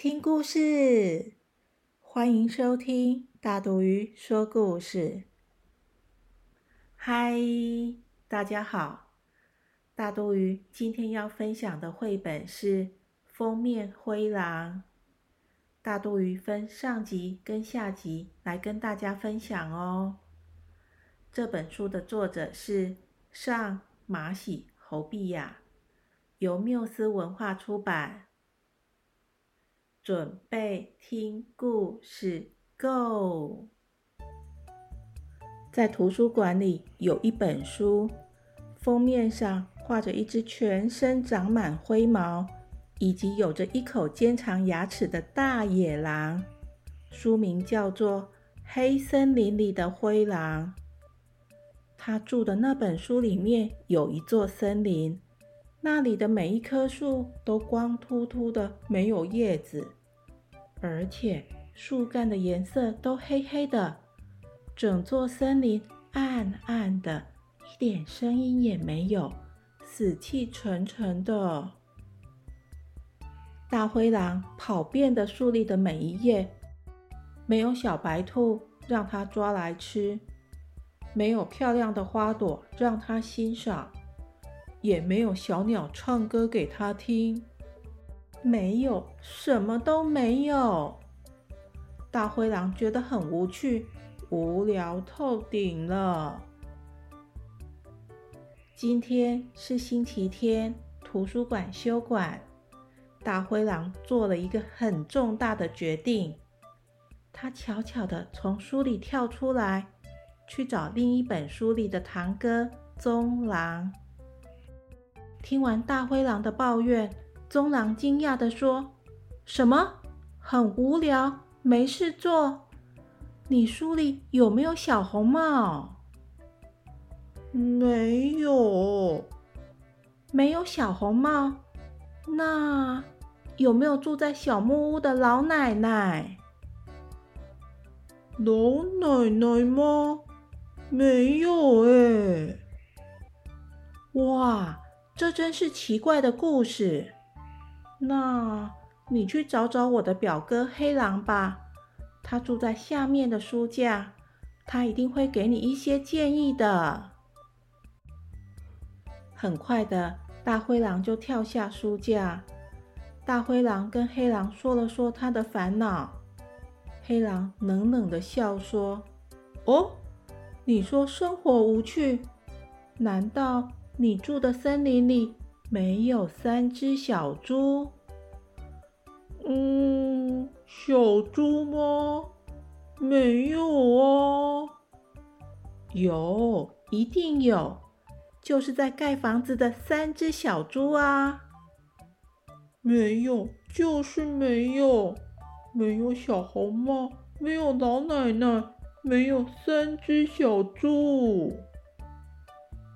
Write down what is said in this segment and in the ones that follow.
听故事！欢迎收听大肚鱼说故事。嗨，大家好！大肚鱼今天要分享的绘本是《封面灰狼》。大肚鱼分上集跟下集来跟大家分享哦。这本书的作者是上马喜侯碧雅，由缪斯文化出版。准备听故事，Go！在图书馆里有一本书，封面上画着一只全身长满灰毛，以及有着一口尖长牙齿的大野狼。书名叫做《黑森林里的灰狼》。他住的那本书里面有一座森林，那里的每一棵树都光秃秃的，没有叶子。而且树干的颜色都黑黑的，整座森林暗暗的，一点声音也没有，死气沉沉的。大灰狼跑遍的树里的每一页，没有小白兔让它抓来吃，没有漂亮的花朵让它欣赏，也没有小鸟唱歌给它听。没有，什么都没有。大灰狼觉得很无趣，无聊透顶了。今天是星期天，图书馆休馆。大灰狼做了一个很重大的决定，他悄悄地从书里跳出来，去找另一本书里的堂哥棕狼。听完大灰狼的抱怨。棕狼惊讶地说：“什么？很无聊，没事做？你书里有没有小红帽？”“没有，没有小红帽。那有没有住在小木屋的老奶奶？”“老奶奶吗？没有哎。”“哇，这真是奇怪的故事。”那你去找找我的表哥黑狼吧，他住在下面的书架，他一定会给你一些建议的。很快的，大灰狼就跳下书架。大灰狼跟黑狼说了说他的烦恼。黑狼冷冷的笑说：“哦，你说生活无趣？难道你住的森林里？”没有三只小猪。嗯，小猪吗？没有哦。有，一定有，就是在盖房子的三只小猪啊。没有，就是没有，没有小红帽，没有老奶奶，没有三只小猪。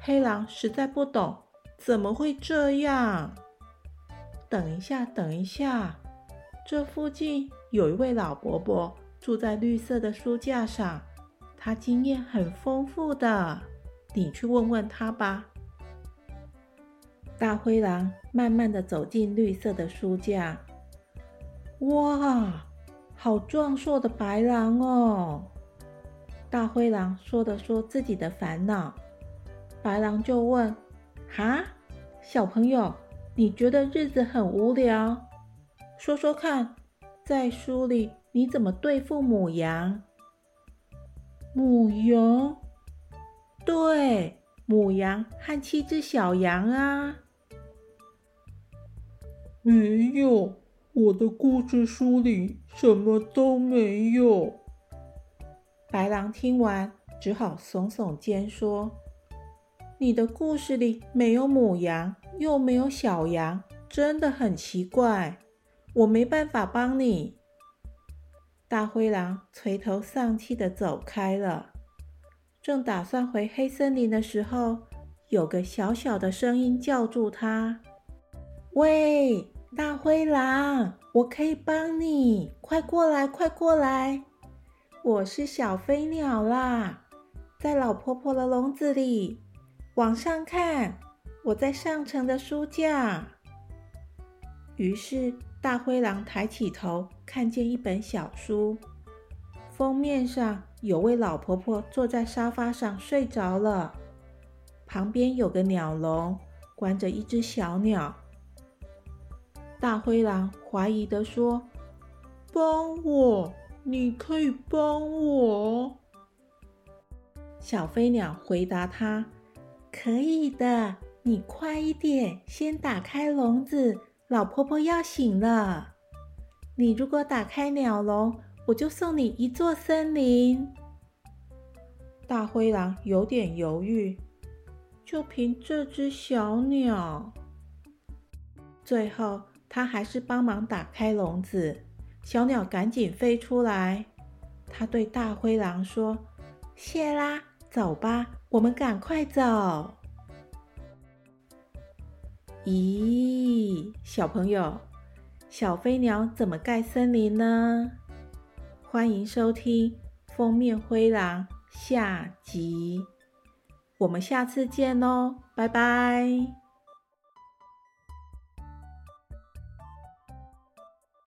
黑狼实在不懂。怎么会这样？等一下，等一下，这附近有一位老伯伯住在绿色的书架上，他经验很丰富的，你去问问他吧。大灰狼慢慢的走进绿色的书架，哇，好壮硕的白狼哦！大灰狼说的说自己的烦恼，白狼就问。哈，小朋友，你觉得日子很无聊？说说看，在书里你怎么对付母羊？母羊？对，母羊和七只小羊啊。没有，我的故事书里什么都没有。白狼听完，只好耸耸肩说。你的故事里没有母羊，又没有小羊，真的很奇怪。我没办法帮你。大灰狼垂头丧气的走开了。正打算回黑森林的时候，有个小小的声音叫住他：“喂，大灰狼，我可以帮你，快过来，快过来！我是小飞鸟啦，在老婆婆的笼子里，往上看，我在上层的书架。”于是，大灰狼抬起头，看见一本小书，封面上有位老婆婆坐在沙发上睡着了，旁边有个鸟笼，关着一只小鸟。大灰狼怀疑的说：“帮我，你可以帮我。”小飞鸟回答他：“可以的，你快一点，先打开笼子。”老婆婆要醒了，你如果打开鸟笼，我就送你一座森林。大灰狼有点犹豫，就凭这只小鸟。最后，他还是帮忙打开笼子，小鸟赶紧飞出来。他对大灰狼说：“谢啦，走吧，我们赶快走。”咦，小朋友，小飞鸟怎么盖森林呢？欢迎收听《封面灰狼》下集，我们下次见哦，拜拜。